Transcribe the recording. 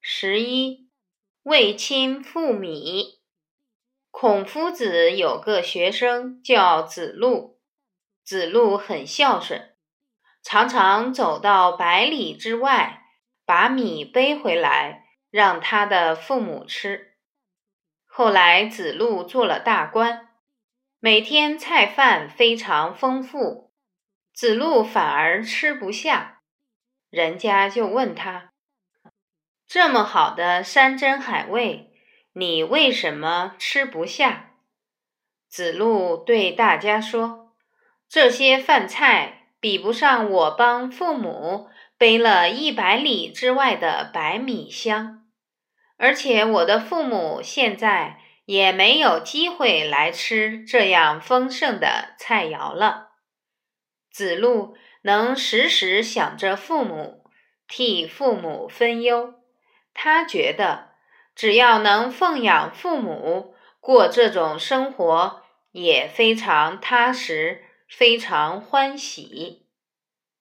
十一，为亲复米。孔夫子有个学生叫子路，子路很孝顺，常常走到百里之外，把米背回来让他的父母吃。后来子路做了大官，每天菜饭非常丰富，子路反而吃不下，人家就问他。这么好的山珍海味，你为什么吃不下？子路对大家说：“这些饭菜比不上我帮父母背了一百里之外的白米香，而且我的父母现在也没有机会来吃这样丰盛的菜肴了。”子路能时时想着父母，替父母分忧。他觉得，只要能奉养父母，过这种生活也非常踏实，非常欢喜。